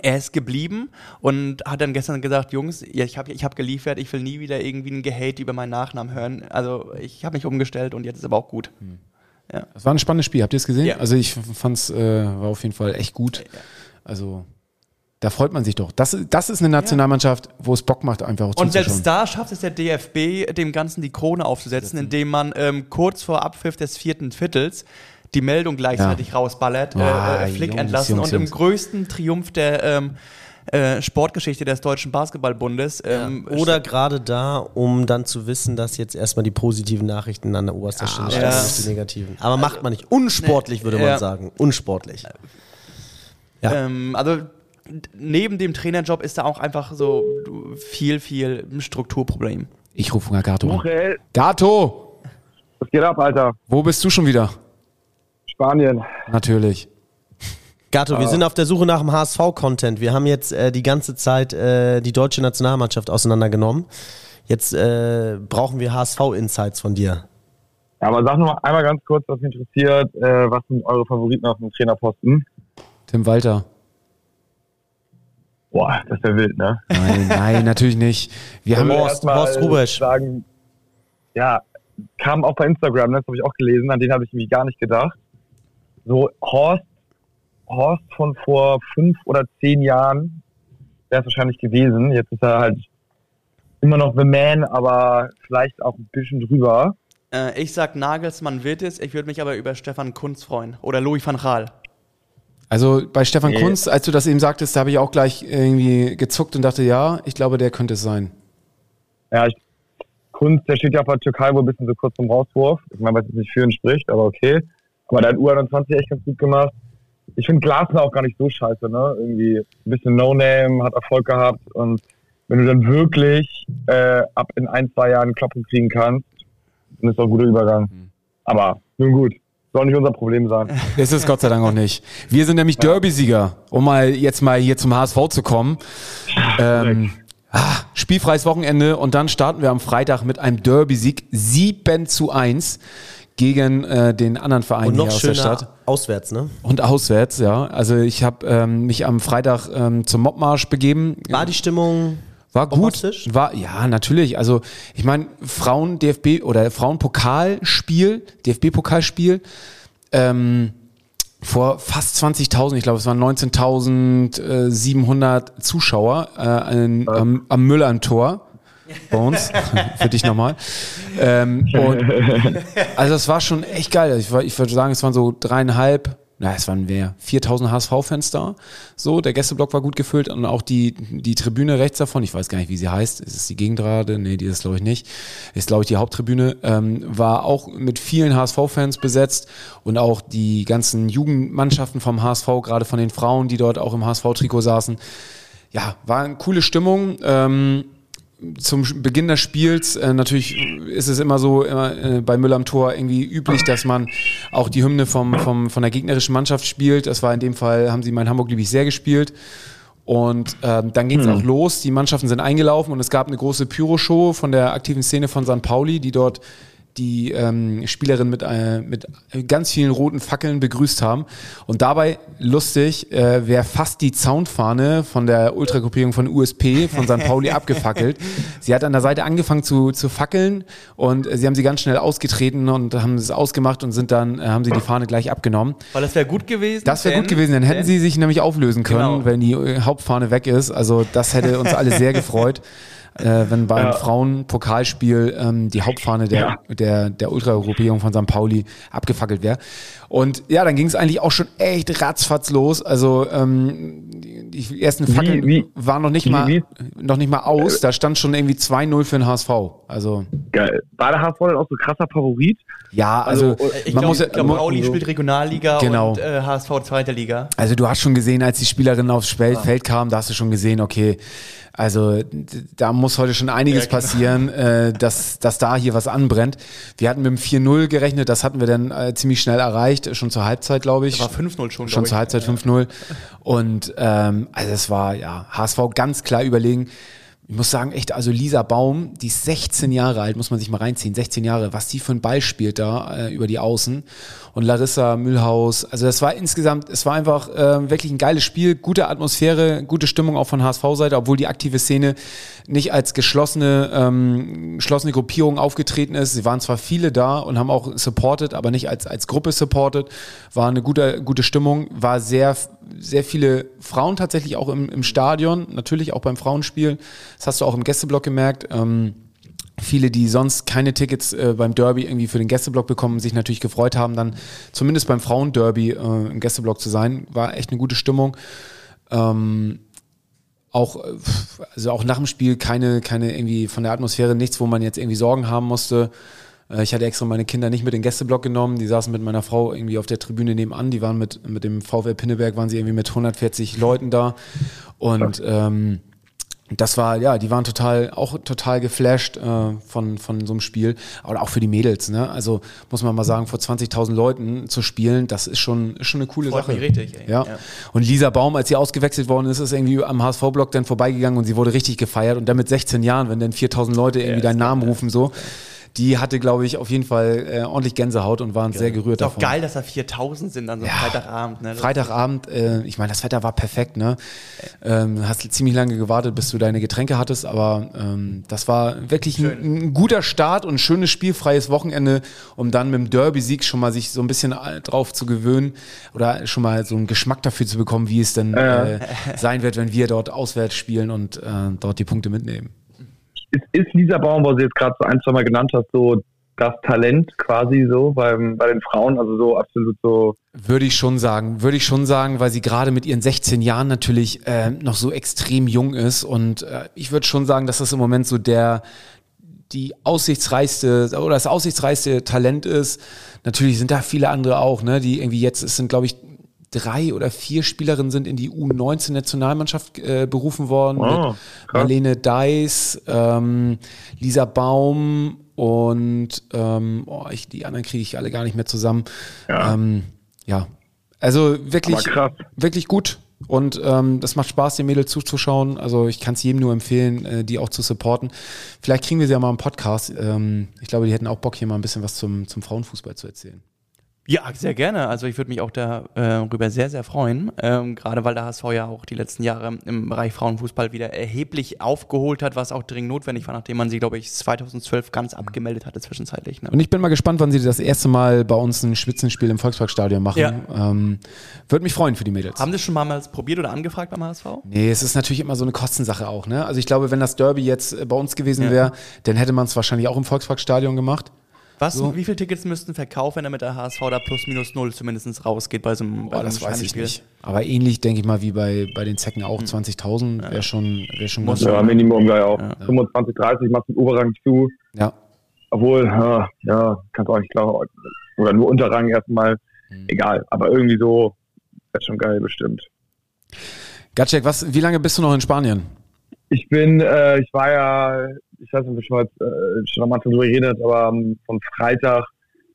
er ist geblieben und hat dann gestern gesagt, Jungs, ich habe ich hab geliefert, ich will nie wieder irgendwie ein Gehate über meinen Nachnamen hören. Also ich habe mich umgestellt und jetzt ist aber auch gut. Das war ein spannendes Spiel, habt ihr es gesehen? Ja. Also ich fand es äh, war auf jeden Fall echt gut. Also da freut man sich doch. Das, das ist eine Nationalmannschaft, wo es Bock macht, einfach auch Und selbst da schafft es der DFB, dem Ganzen die Krone aufzusetzen, indem man ähm, kurz vor Abpfiff des vierten Viertels die Meldung gleichzeitig rausballert, Ah, äh, äh, Flick Jungs, entlassen Jungs, und im Jungs. größten Triumph der ähm, äh, Sportgeschichte des Deutschen Basketballbundes ähm, Oder gerade da, um dann zu wissen, dass jetzt erstmal die positiven Nachrichten an der oberster Stelle stehen, ja. nicht die negativen. Aber macht man nicht. Unsportlich, würde man Ja. sagen. Unsportlich. Ja. Ähm, also neben dem Trainerjob ist da auch einfach so viel, viel ein Strukturproblem. ich rufe mal Gato an. Gato, was geht ab, Alter? wo bist du schon wieder? Spanien. Natürlich. Gato, wir sind auf der Suche nach dem HSV-Content. Wir haben jetzt äh, die ganze Zeit äh, die deutsche Nationalmannschaft auseinandergenommen. Jetzt äh, brauchen wir HSV-Insights von dir. Ja, aber sag nur mal einmal ganz kurz, was mich interessiert. Äh, was sind eure Favoriten auf dem Trainerposten? Tim Walter. Boah, das wäre wild, ne? Nein, nein, natürlich nicht. Wir haben Horst- Horst Rubesch. Sagen, ja, kam auch bei Instagram, das habe ich auch gelesen, an den habe ich irgendwie gar nicht gedacht. So Horst, Horst von vor fünf oder zehn Jahren wäre es wahrscheinlich gewesen. Jetzt ist er halt immer noch The Man, aber vielleicht auch ein bisschen drüber. Äh, ich sag Nagelsmann wird es, ich würde mich aber über Stefan Kunz freuen. Oder Louis van Gaal. Also bei Stefan Nee. Kunz, als du das eben sagtest, da habe ich auch gleich irgendwie gezuckt und dachte, ja, ich glaube, der könnte es sein. Ja, ich, Kunst, der steht ja bei Türkei wohl ein bisschen so kurz zum Rauswurf. Ich meine, was jetzt nicht für ihn spricht, aber okay. Aber der hat U21 echt ganz gut gemacht. Ich finde Glasner auch gar nicht so scheiße, ne? Irgendwie ein bisschen No-Name, hat Erfolg gehabt und wenn du dann wirklich äh, ab in ein, zwei Jahren Kloppen kriegen kannst, dann ist doch ein guter Übergang. Aber nun gut, soll nicht unser Problem sein. Ist es Gott sei Dank auch nicht. Wir sind nämlich Derby-Sieger, um mal jetzt mal hier zum HSV zu kommen. Ähm, ah, spielfreies Wochenende und dann starten wir am Freitag mit einem Derby-Sieg 7 zu 1 gegen äh, den anderen Verein Und hier noch aus der Stadt. schöner auswärts, ne? Und auswärts, ja. Also ich habe ähm, mich am Freitag ähm, zum Mobmarsch begeben. War die Stimmung War gut. War, ja, natürlich. Also, ich meine, Frauen-DFB oder Frauenpokalspiel, DFB-Pokalspiel, ähm, vor fast 20.000, ich glaube, es waren 19.700 Zuschauer äh, an, am, am Müllern-Tor. Bei uns, für dich nochmal. Ähm, und, also es war schon echt geil. Ich, ich würde sagen, es waren so dreieinhalb, na, es waren mehr, 4000 HSV-Fans da. So, der Gästeblock war gut gefüllt und auch die, die Tribüne rechts davon, ich weiß gar nicht, wie sie heißt. Ist es die Gegendrade? Nee, die ist glaube ich nicht. Ist glaube ich die Haupttribüne, ähm, war auch mit vielen HSV-Fans besetzt und auch die ganzen Jugendmannschaften vom HSV, gerade von den Frauen, die dort auch im HSV-Trikot saßen. Ja, war eine coole Stimmung. Ähm, zum Beginn des Spiels, äh, natürlich ist es immer so immer, äh, bei Müller am Tor irgendwie üblich, dass man auch die Hymne vom, vom, von der gegnerischen Mannschaft spielt. Das war in dem Fall, haben sie mal in Hamburg, liebe ich, sehr gespielt. Und ähm, dann ging es auch los. Die Mannschaften sind eingelaufen und es gab eine große Pyro-Show von der aktiven Szene von St. Pauli, die dort die ähm, Spielerin mit, äh, mit ganz vielen roten Fackeln begrüßt haben. Und dabei, lustig, äh, wäre fast die Zaunfahne von der Ultragruppierung von USP von St. Pauli abgefackelt. Sie hat an der Seite angefangen zu, zu fackeln und äh, sie haben sie ganz schnell ausgetreten und haben es ausgemacht und sind dann, äh, haben sie die Fahne gleich abgenommen. Weil das wäre gut gewesen. Das wäre gut gewesen, dann hätten sie sich nämlich auflösen können, Genau. wenn die äh, Hauptfahne weg ist. Also das hätte uns alle sehr gefreut, äh, wenn beim Frauenpokalspiel ähm, die Hauptfahne der, der, der Ultragruppierung von St. Pauli abgefackelt wäre. Und ja, dann ging es eigentlich auch schon echt ratzfatz los. Also ähm, die, die ersten Fackeln wie- waren noch nicht wie- mal wie- noch nicht mal aus. Da stand schon irgendwie 2-0 für den HSV. Also Geil. War der HSV denn auch so krasser Favorit? ja, also, Also, Ich man muss glaub, mu- Pauli spielt Regionalliga Genau. und äh, HSV zweite Liga. also du hast schon gesehen, als die Spielerin aufs Feld, Feld kam, da hast du schon gesehen, okay, also da muss heute schon einiges Ja, genau. passieren, äh, dass, dass da hier was anbrennt. Wir hatten mit dem 4-0 gerechnet, das hatten wir dann äh, ziemlich schnell erreicht, schon zur Halbzeit, glaube ich. War 5-0 schon, Schon zur. Halbzeit 5-0. Und ähm, also es war ja HSV ganz klar überlegen. Ich muss sagen, echt, also Lisa Baum, die ist 16 Jahre alt, muss man sich mal reinziehen, 16 Jahre, was die für einen Ball spielt da äh, über die Außen. Und Larissa Mühlhaus, also das war insgesamt, es war einfach äh, wirklich ein geiles Spiel, gute Atmosphäre, gute Stimmung auch von HSV-Seite, obwohl die aktive Szene nicht als geschlossene, ähm, geschlossene Gruppierung aufgetreten ist. Sie waren zwar viele da und haben auch supported, aber nicht als, als Gruppe supported. War eine gute, gute Stimmung, war sehr, sehr viele Frauen tatsächlich auch im, im Stadion, natürlich auch beim Frauenspiel. Das hast du auch im Gästeblock gemerkt. Ähm, viele, die sonst keine Tickets äh, beim Derby irgendwie für den Gästeblock bekommen, sich natürlich gefreut haben, dann zumindest beim Frauenderby äh, im Gästeblock zu sein. War echt eine gute Stimmung. Ähm, auch, äh, also auch nach dem Spiel keine, keine irgendwie von der Atmosphäre nichts, wo man jetzt irgendwie Sorgen haben musste. Äh, Ich hatte extra meine Kinder nicht mit in den Gästeblock genommen. Die saßen mit meiner Frau irgendwie auf der Tribüne nebenan. Die waren mit, mit dem VfL Pinneberg, waren sie irgendwie mit 140 Leuten da. Und ähm, das war, ja, die waren total, auch total geflasht äh, von, von so einem Spiel. Aber auch für die Mädels, ne? Also muss man mal sagen, vor 20.000 Leuten zu spielen, das ist schon, ist schon eine coole Freut Sache. mich richtig, ey. Ja. Ja. Und Lisa Baum, als sie ausgewechselt worden ist, ist irgendwie am HSV-Block dann vorbeigegangen und sie wurde richtig gefeiert. Und dann mit 16 Jahren, wenn dann 4.000 Leute irgendwie deinen Namen rufen, so. Die hatte, glaube ich, auf jeden Fall äh, ordentlich Gänsehaut und waren sehr gerührt Ist auch davon. geil, dass da 4000 sind an so einem Ja. Freitagabend. Ne? Freitagabend, äh, ich meine, das Wetter war perfekt, ne? Ähm, hast ziemlich lange gewartet, bis du deine Getränke hattest, aber ähm, das war wirklich ein, ein guter Start und ein schönes spielfreies Wochenende, um dann mit dem Derby-Sieg schon mal sich so ein bisschen äh, drauf zu gewöhnen oder schon mal so einen Geschmack dafür zu bekommen, wie es denn äh, sein wird, wenn wir dort auswärts spielen und äh, dort die Punkte mitnehmen. Ist, ist Lisa Baum, was du jetzt gerade so ein, zwei Mal genannt hast, so das Talent quasi so beim, bei den Frauen, also so absolut so. Würde ich schon sagen, würde ich schon sagen, weil sie gerade mit ihren 16 Jahren natürlich äh, noch so extrem jung ist und äh, ich würde schon sagen, dass das im Moment so der die aussichtsreichste oder das aussichtsreichste Talent ist. Natürlich sind da viele andere auch, ne, die irgendwie jetzt, es sind glaube ich drei oder vier Spielerinnen sind in die U19-Nationalmannschaft äh, berufen worden. Oh. Marlene Deiss, ähm, Lisa Baum und ähm, oh, ich, die anderen kriege ich alle gar nicht mehr zusammen. Ja. Ähm, ja. Also wirklich, wirklich gut. Und ähm, das macht Spaß, den Mädels zuzuschauen. Also ich kann es jedem nur empfehlen, äh, die auch zu supporten. Vielleicht kriegen wir sie ja mal im Podcast. Ähm, ich glaube, die hätten auch Bock, hier mal ein bisschen was zum, zum Frauenfußball zu erzählen. Ja, sehr gerne. Also ich würde mich auch darüber sehr, sehr freuen. Ähm, gerade weil der HSV ja auch die letzten Jahre im Bereich Frauenfußball wieder erheblich aufgeholt hat, was auch dringend notwendig war, nachdem man sie, glaube ich, 2012 ganz abgemeldet hatte zwischenzeitlich. Ne? Und ich bin mal gespannt, wann sie das erste Mal bei uns ein Spitzenspiel im Volksparkstadion machen. Ja. Ähm, Würde mich freuen für die Mädels. Haben Sie schon mal probiert oder angefragt beim HSV? Nee, es ist natürlich immer so eine Kostensache auch. Ne? Also ich glaube, wenn das Derby jetzt äh, bei uns gewesen Ja. wäre, dann hätte man es wahrscheinlich auch im Volksparkstadion gemacht. Was, So. wie viele Tickets müssten verkauft, wenn damit der HSV da plus minus null zumindest rausgeht bei so einem, bei Boah, so das weiß ich nicht. Aber ähnlich denke ich mal wie bei, bei den Zecken auch. 20.000 wäre schon, wär schon ganz Ja, Minimum gleich auch. 25, 30 machst du den Oberrang zu. Ja. Obwohl, ja, ja kannst auch nicht klar. Oder nur Unterrang erstmal. Egal. Aber irgendwie so, wäre schon geil bestimmt. Gatschek, was, wie lange bist du noch in Spanien? Ich bin, äh, ich war ja, ich weiß nicht, ob ich schon mal äh, schon am Anfang drüber geredet, aber ähm, von Freitag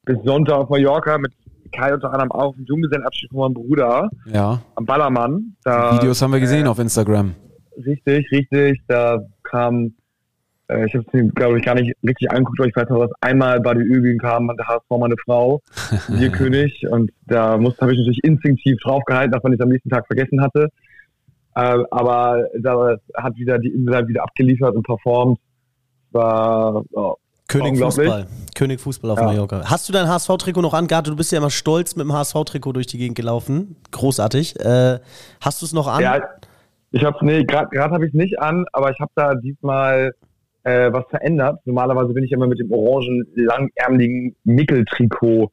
bis Sonntag auf Mallorca mit Kai unter anderem auch im Junggesellenabschied von meinem Bruder Ja. am Ballermann. Da, Videos haben wir gesehen auf Instagram. Richtig, richtig. Da kam, äh, ich habe es mir, glaube ich, gar nicht richtig angeguckt, aber ich weiß noch, dass einmal bei den Übungen kam der HSV meine Frau, Bierkönig, und da habe ich natürlich instinktiv draufgehalten, wenn ich es am nächsten Tag vergessen hatte. Äh, aber da hat wieder die Insel wieder abgeliefert und performt. War oh, König. Fußball. König Fußball auf Ja. Mallorca. Hast du dein HSV-Trikot noch an? Garte, du bist ja immer stolz mit dem HSV-Trikot durch die Gegend gelaufen. Großartig. Äh, hast du es noch an? Ja, ich habe nee, gerade habe ich es nicht an, aber ich habe da diesmal äh, was verändert. Normalerweise bin ich immer mit dem orangen, langärmeligen Mickel-Trikot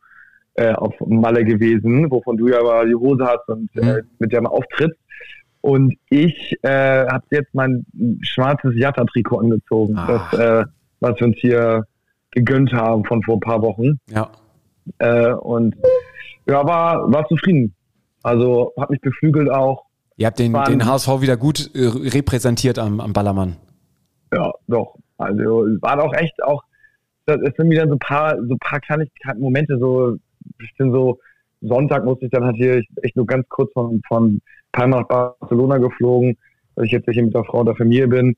äh, auf Malle gewesen, wovon du ja aber die Hose hast und Mhm. äh, mit der man auftritt. Und ich äh, habe jetzt mein schwarzes Jatta-Trikot angezogen, Ah. das, äh, was wir uns hier gegönnt haben von vor ein paar Wochen. Ja. Äh, und ja, war, war zufrieden. Also hat mich beflügelt auch. Ihr habt den, Waren- den HSV wieder gut äh, repräsentiert am, am Ballermann. Ja, doch. Also waren auch echt auch, es sind wieder so ein paar, so ein paar Kleinigkeiten, Momente, so bisschen so Sonntag musste ich dann halt hier echt nur ganz kurz von, von Palma nach Barcelona geflogen, weil ich jetzt hier mit der Frau der Familie bin.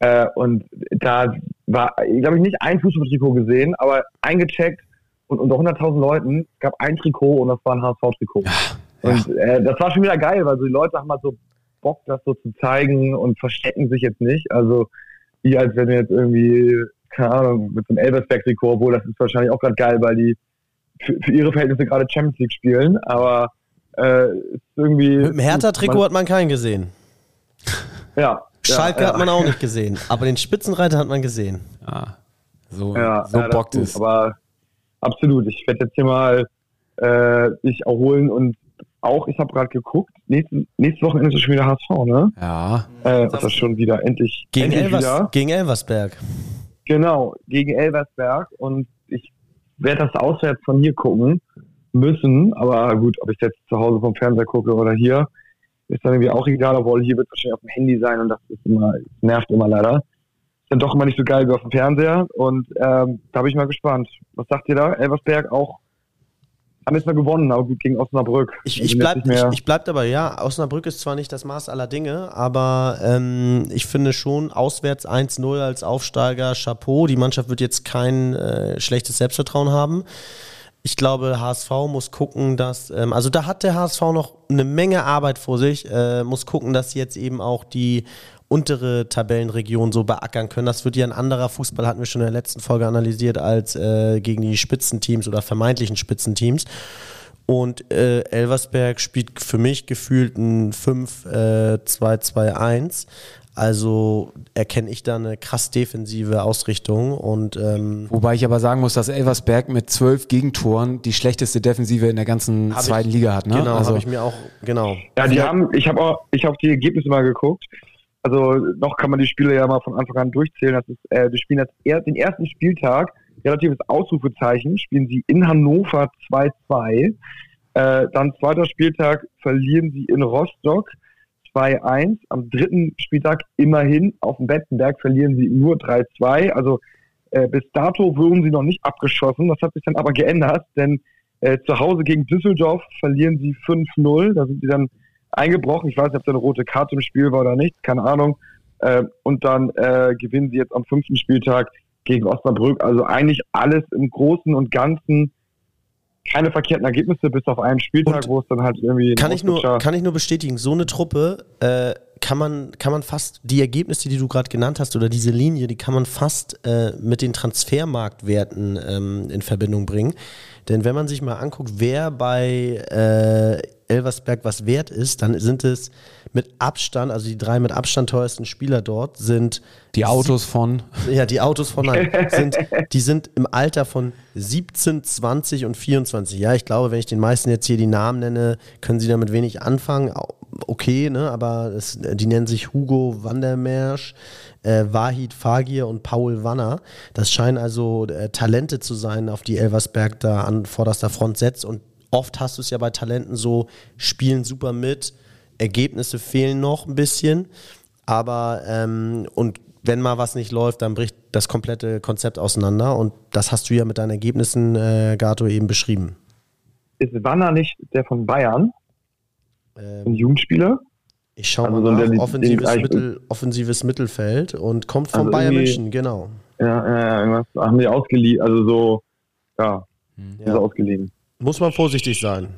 Äh, und da war, ich glaube ich, nicht ein Fußballtrikot gesehen, aber eingecheckt und unter 100.000 Leuten gab ein Trikot und das war ein HSV-Trikot. Und äh, das war schon wieder geil, weil so die Leute haben halt so Bock, das so zu zeigen und verstecken sich jetzt nicht. Also wie als wenn wir jetzt irgendwie, keine Ahnung, mit so einem Elversberg-Trikot, obwohl das ist wahrscheinlich auch gerade geil, weil die für, für ihre Verhältnisse gerade Champions League spielen, aber äh, ist irgendwie. Mit dem Hertha-Trikot hat man keinen gesehen. Ja. Schalke ja, hat man auch nicht gesehen. Aber den Spitzenreiter hat man gesehen. Ah, so Ja, so ja, bockt ist es. Aber absolut. Ich werde jetzt hier mal äh, dich erholen und auch, ich habe gerade geguckt, nächste, nächste Woche ist es schon wieder HSV, ne? Ja. Äh, ist das schon wieder endlich, Gegen, endlich Elvers, wieder. gegen Elversberg. Genau, gegen Elversberg und werde das auswärts von hier gucken müssen, aber gut, ob ich jetzt zu Hause vom Fernseher gucke oder hier, ist dann irgendwie auch egal, obwohl hier wird es wahrscheinlich auf dem Handy sein und das ist immer, nervt immer leider. Ist dann doch immer nicht so geil wie auf dem Fernseher und ähm, da bin ich mal gespannt. Was sagt ihr da? Elversberg auch haben jetzt mal gewonnen, aber gut gegen Osnabrück. Ich, ich, bleib, ich, ich bleib dabei, ja. Osnabrück ist zwar nicht das Maß aller Dinge, aber ähm, ich finde schon, auswärts 1-0 als Aufsteiger, Chapeau. Die Mannschaft wird jetzt kein äh, schlechtes Selbstvertrauen haben. Ich glaube, HSV muss gucken, dass, ähm, also da hat der HSV noch eine Menge Arbeit vor sich, äh, muss gucken, dass jetzt eben auch die untere Tabellenregion so beackern können. Das wird ja ein anderer Fußball, hatten wir schon in der letzten Folge analysiert, als äh, gegen die Spitzenteams oder vermeintlichen Spitzenteams. Und äh, Elversberg spielt für mich gefühlt ein 5-2-2-1. Also erkenne ich da eine krass defensive Ausrichtung und ähm, Wobei ich aber sagen muss, dass Elversberg mit zwölf Gegentoren die schlechteste Defensive in der ganzen Hab ich- zweiten Liga hat. Ne? genau, also, habe ich mir auch, genau. Ja, die haben, ich habe auch, ich habe die Ergebnisse mal geguckt. Also noch kann man die Spiele ja mal von Anfang an durchzählen. Das ist, äh, die spielen das er, den ersten Spieltag, relatives Ausrufezeichen, spielen sie in Hannover 2-2. Äh, dann zweiter Spieltag verlieren sie in Rostock 2-1. Am dritten Spieltag immerhin auf dem Bettenberg verlieren sie nur 3-2. Also äh, bis dato wurden sie noch nicht abgeschossen. Das hat sich dann aber geändert, denn äh, zu Hause gegen Düsseldorf verlieren sie 5-0. Da sind sie dann eingebrochen. Ich weiß nicht, ob da eine rote Karte im Spiel war oder nicht, keine Ahnung. Äh, und dann äh, gewinnen sie jetzt am fünften Spieltag gegen Osnabrück. Also eigentlich alles im Großen und Ganzen keine verkehrten Ergebnisse, bis auf einen Spieltag, Und wo es dann halt irgendwie. Kann ich, nur, kann ich nur bestätigen, so eine Truppe äh, kann, man, kann man fast, die Ergebnisse, die du gerade genannt hast, oder diese Linie, die kann man fast äh, mit den Transfermarktwerten ähm, in Verbindung bringen. Denn wenn man sich mal anguckt, wer bei äh, Elversberg was wert ist, dann sind es mit Abstand, also die drei mit Abstand teuersten Spieler dort sind die Autos von. ja, die Autos von nein, sind, die sind im Alter von 17, 20 und 24. Ja, ich glaube, wenn ich den meisten jetzt hier die Namen nenne, können sie damit wenig anfangen. Okay, ne, aber es, die nennen sich Hugo Vandermersch, äh, Wahid Fagir und Paul Wanner. Das scheinen also äh, Talente zu sein, auf die Elversberg da an vorderster Front setzt. Und oft hast du es ja bei Talenten so, spielen super mit, Ergebnisse fehlen noch ein bisschen. Aber ähm, und wenn mal was nicht läuft, dann bricht das komplette Konzept auseinander. Und das hast du ja mit deinen Ergebnissen, äh, Gato, eben beschrieben. Ist Wanner nicht der von Bayern, ein Ähm, Jugendspieler? Ich schaue Also mal so nach. den- offensives, Mittel, offensives Mittelfeld und kommt von Also Bayern München, genau. Ja, ja, ja, irgendwas haben die ausgeliehen, also so, ja, Ja. ist ausgeliehen. Muss man vorsichtig sein.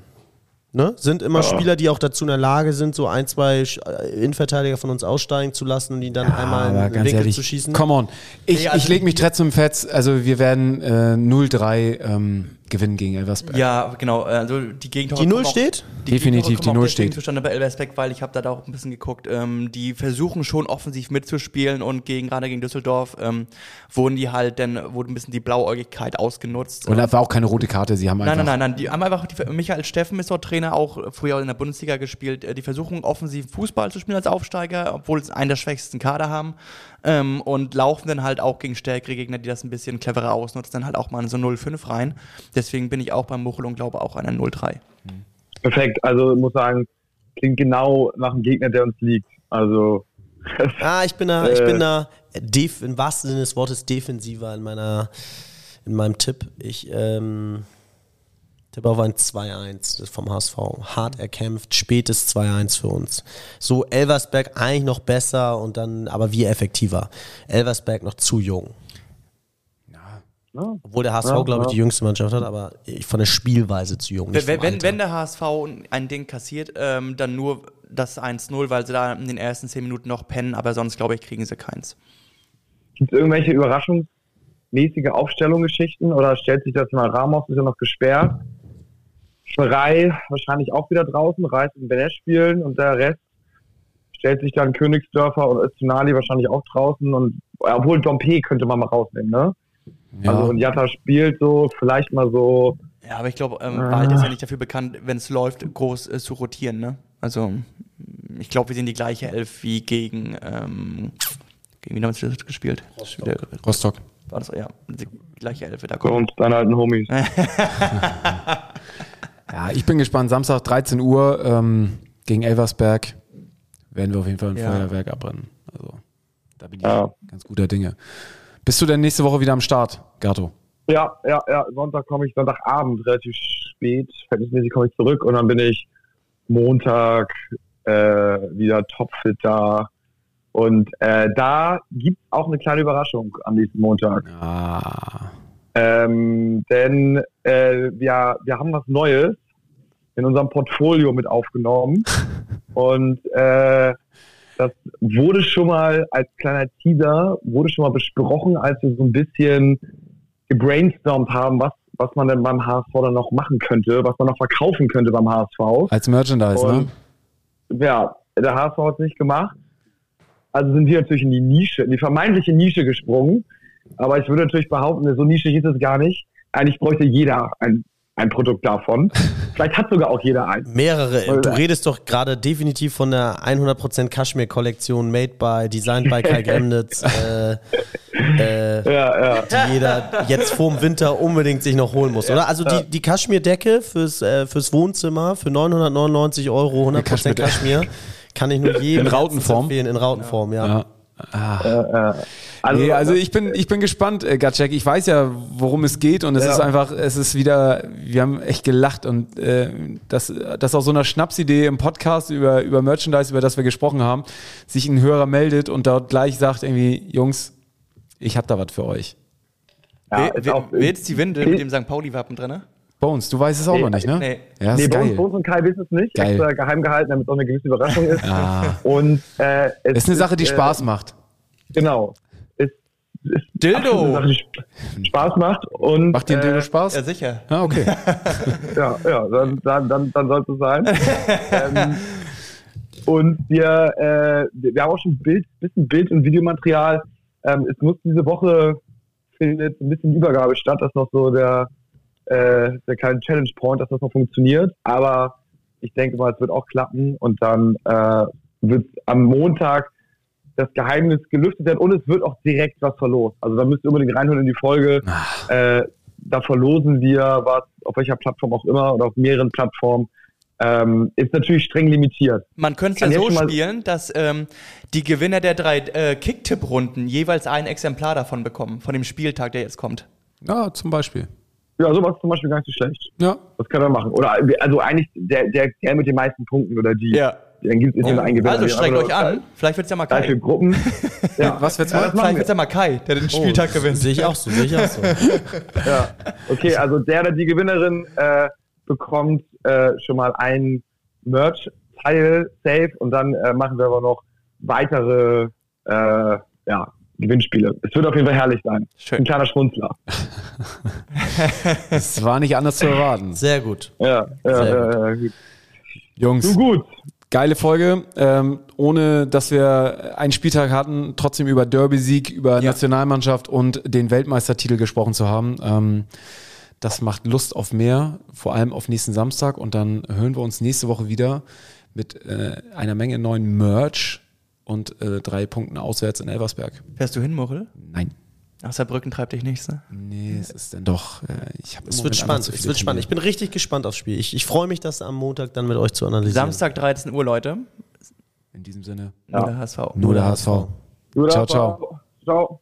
Ne? Sind immer Ja. Spieler, die auch dazu in der Lage sind, so ein, zwei äh, Innenverteidiger von uns aussteigen zu lassen und die dann einmal in den Winkel zu schießen. come on. Ich, Nee, also- ich lege mich trotzdem fest, also wir werden äh, 0-3 ähm, gewinnen gegen Elversberg. Ja, genau. Also die Gegentore Die Null kommen auch- steht? Definitiv, die Null steht. zustande bei Elversberg, weil ich habe da auch ein bisschen geguckt. Ähm, die versuchen schon offensiv mitzuspielen und gegen gerade gegen Düsseldorf ähm, wurden die halt dann wurde ein bisschen die Blauäugigkeit ausgenutzt. Und da war auch keine rote Karte, sie haben einfach. Nein, nein, nein, nein. Die haben einfach, die, Michael Steffen ist dort Trainer, auch früher in der Bundesliga gespielt. Äh, Die versuchen offensiv Fußball zu spielen als Aufsteiger, obwohl es einen der schwächsten Kader haben. Ähm, und laufen dann halt auch gegen stärkere Gegner, die das ein bisschen cleverer ausnutzen, dann halt auch mal in so 0-5 rein. Deswegen bin ich auch beim Muchel und glaube auch an ein 0-3. Perfekt. Also muss sagen, klingt genau nach einem Gegner, der uns liegt. Also Ah, ich bin da, ich Äh. bin da def, im wahrsten Sinne des Wortes defensiver in meiner, in meinem Tipp. Ich ähm, tippe auf ein 2-1 das vom HSV. Hart erkämpft, spätes 2-1 für uns. So Elversberg eigentlich noch besser und dann, aber wir effektiver. Elversberg noch zu jung. ja, Obwohl der HSV, Ja, glaube ich, ja. die jüngste Mannschaft hat, aber ich- von der Spielweise zu jung. nicht Wenn, wenn, wenn der HSV ein Ding kassiert, ähm, dann nur das 1-0, weil sie da in den ersten 10 Minuten noch pennen, aber sonst, glaube ich, kriegen sie keins. gibt es irgendwelche überraschungsmäßige Aufstellungsgeschichten oder stellt sich das mal Ramos ist ja noch gesperrt? Schrei wahrscheinlich auch wieder draußen, Reis und Benesch spielen und der Rest stellt sich dann Königsdörfer und Öztunali wahrscheinlich auch draußen und obwohl Dompe könnte man mal rausnehmen, ne? Ja. Also und Jatta spielt so, vielleicht mal so, Ja, aber ich glaube, ähm, Ah. Wald ist ja nicht dafür bekannt, wenn es läuft, groß äh, zu rotieren, ne? Also, ich glaube, wir sehen die gleiche Elf wie gegen, ähm, gegen wen haben wir das gespielt? Wieder- Rostock. War das, ja, die gleiche Elf, da kommt. uns deine alten Homies. Ja, ich bin gespannt. Samstag 13 Uhr ähm, gegen Elversberg werden wir auf jeden Fall ein Ja. Feuerwerk abbrennen. Also da bin ich Ja. ganz guter Dinge. Bist du denn nächste Woche wieder am Start, Gato? Ja, ja, ja. Sonntag komme ich, Sonntagabend relativ spät, verhältnismäßig komme ich zurück und dann bin ich Montag äh, wieder topfit da. Und äh, da gibt es auch eine kleine Überraschung am nächsten Montag. Ah. Ähm, denn äh, wir, wir haben was Neues in unserem Portfolio mit aufgenommen. Und äh, das wurde schon mal als kleiner Teaser, wurde schon mal besprochen, als wir so ein bisschen gebrainstormt haben, was, was man denn beim HSV dann noch machen könnte, was man noch verkaufen könnte beim HSV. Als Merchandise, ne? Und ja, der HSV hat es nicht gemacht. Also sind wir natürlich in die Nische, in die vermeintliche Nische gesprungen. Aber ich würde natürlich behaupten, so nischig ist es gar nicht. Eigentlich bräuchte jeder ein, ein Produkt davon. Vielleicht hat sogar auch jeder eins. Mehrere. Du redest doch gerade definitiv von der 100% Kaschmir-Kollektion made by, designed by Kai Gremnitz, äh, äh, Ja, ja. die jeder jetzt vorm Winter unbedingt sich noch holen muss, oder? Also die, die Kaschmir-Decke fürs, äh, fürs Wohnzimmer für 999 Euro, 100% Kaschmir-Decke. Kaschmir, kann ich nur jedem In Rautenform? empfehlen, in Rautenform, ja. Ja. Ah. Äh, also, nee, also ich bin, ich bin gespannt, äh, Gatschek. Ich weiß ja, worum es geht und es Ja. ist einfach, es ist wieder, wir haben echt gelacht und äh, das, das aus so einer Schnapsidee im Podcast über, über Merchandise, über das wir gesprochen haben, sich ein Hörer meldet und dort gleich sagt irgendwie, Jungs, ich hab da was für euch. ja, auch, wer jetzt die Windel mit dem St. Pauli-Wappen drin? Ne? Bones, du weißt es auch Nee, noch nicht, ne? nee. Ja, nee, ist bei uns und Kai wissen es nicht. Geil. Extra geheim gehalten, damit es auch eine gewisse Überraschung ist. Ah, Und äh, es ist eine Sache, die äh, Spaß macht. Genau. Ist, ist Dildo. eine Sache, die Sp- Spaß macht. Und, Macht dir ein äh, Dildo Spaß? Ja, sicher. Ah, okay. Ja, ja, dann, dann, dann, dann soll es so sein. ähm, und wir, äh, wir haben auch schon Bild, bisschen Bild- und Videomaterial. Ähm, es muss diese Woche findet ein bisschen Übergabe statt, dass noch so der, äh, der kleine Challenge Point, dass das noch funktioniert. Aber ich denke mal, es wird auch klappen und dann äh, wird am Montag das Geheimnis gelüftet werden und es wird auch direkt was verlost. Also da müsst ihr unbedingt reinhören in die Folge. Äh, da verlosen wir was, auf welcher Plattform auch immer oder auf mehreren Plattformen. Ähm, ist natürlich streng limitiert. Man könnte es ja so spielen, dass ähm, die Gewinner der drei äh, Kicktipp-Runden jeweils ein Exemplar davon bekommen, von dem Spieltag, der jetzt kommt. Ja, zum Beispiel. Ja, sowas ist zum Beispiel gar nicht so schlecht. Ja. Das können wir machen. Oder also eigentlich der, der, der mit den meisten Punkten oder die. Ja. Dann gibt es immer einen Gewinner. Also haben euch an. Vielleicht wird es ja mal Drei, vier Kai. Gruppen. Ja. Was wird's Ja, mal? Vielleicht wir. wird es ja mal Kai, der den Spieltag gewinnt. Sehe ich auch so, sehe ich auch so. Ja. Okay, also der oder die Gewinnerin äh, bekommt äh, schon mal ein Merch-Teil safe und dann äh, machen wir aber noch weitere äh, ja, Gewinnspiele. Es wird auf jeden Fall herrlich sein. Schön. Ein kleiner Schmunzler. Es war nicht anders zu erwarten. Sehr gut. Ja, ja, Sehr ja, ja, gut. Jungs, Nun gut. geile Folge. Ähm, ohne dass wir einen Spieltag hatten, trotzdem über Derby-Sieg, über Nationalmannschaft und den Weltmeistertitel gesprochen zu haben. Ähm, das macht Lust auf mehr, vor allem auf nächsten Samstag. Und dann hören wir uns nächste Woche wieder mit äh, einer Menge neuen Merch und äh, drei Punkten auswärts in Elversberg. Fährst du hin, Morel? Nein. Ach, Saarbrücken treibt dich nichts, ne? Nee, es ist dann doch. Äh, ich hab Es wird spannend. Es wird spannend. Ich bin richtig gespannt aufs Spiel. Ich, ich freue mich, das am Montag dann mit euch zu analysieren. Samstag 13 Uhr, Leute. In diesem Sinne, Nur der HSV. nur der HSV. Gut, Ciao, ciao. Ciao.